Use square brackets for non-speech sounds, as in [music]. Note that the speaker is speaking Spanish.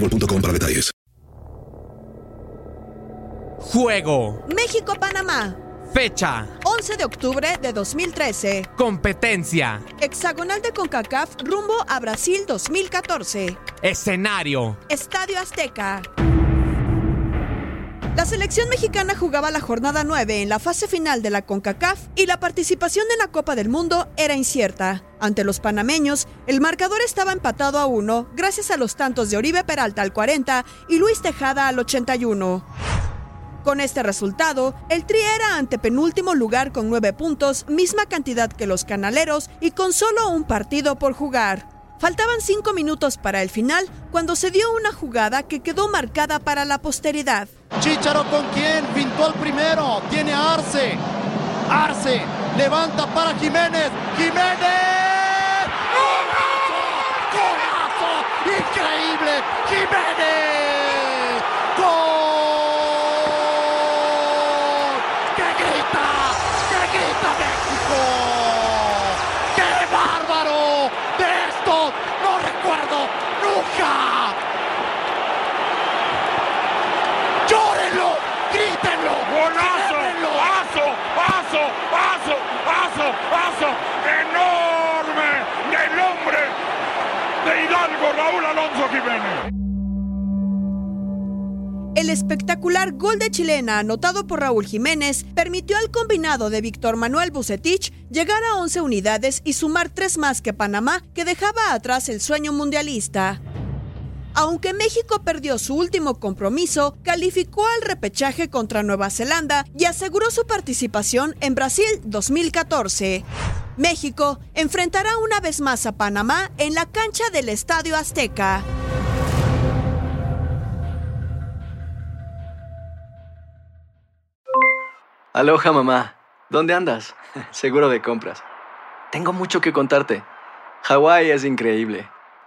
boostmobile.com para detalles. Juego. México-Panamá. Fecha. 11 de octubre de 2013. Competencia. Hexagonal de CONCACAF rumbo a Brasil 2014. Escenario. Estadio Azteca. La selección mexicana jugaba la jornada 9 en la fase final de la CONCACAF y la participación en la Copa del Mundo era incierta. Ante los panameños, el marcador estaba empatado a uno gracias a los tantos de Oribe Peralta al 40 y Luis Tejada al 81. Con este resultado, el Tri era ante penúltimo lugar con nueve puntos, misma cantidad que los canaleros y con solo un partido por jugar. Faltaban cinco minutos para el final cuando se dio una jugada que quedó marcada para la posteridad. Chicharo con quién, pintó el primero, tiene Arce. Arce levanta para Jiménez. Jiménez. ¡Golazo! ¡Golazo! Increíble. Jiménez. ¡Gol! ¡Qué grita! ¡Qué grita México! ¡Qué bárbaro! De esto no recuerdo nunca. ¡Llórenlo! ¡Grítenlo! ¡Golazo! ¡Paso! ¡Paso! ¡Paso! ¡Paso! ¡Paso! ¡Enorme! ¡Del hombre! De Hidalgo, Raúl Alonso Jiménez. El espectacular gol de chilena anotado por Raúl Jiménez permitió al combinado de Víctor Manuel Bucetich llegar a 11 unidades y sumar tres más que Panamá, que dejaba atrás el sueño mundialista. Aunque México perdió su último compromiso, calificó al repechaje contra Nueva Zelanda y aseguró su participación en Brasil 2014. México enfrentará una vez más a Panamá en la cancha del Estadio Azteca. Aloha mamá. ¿Dónde andas? [laughs] Seguro de compras. Tengo mucho que contarte. Hawái es increíble.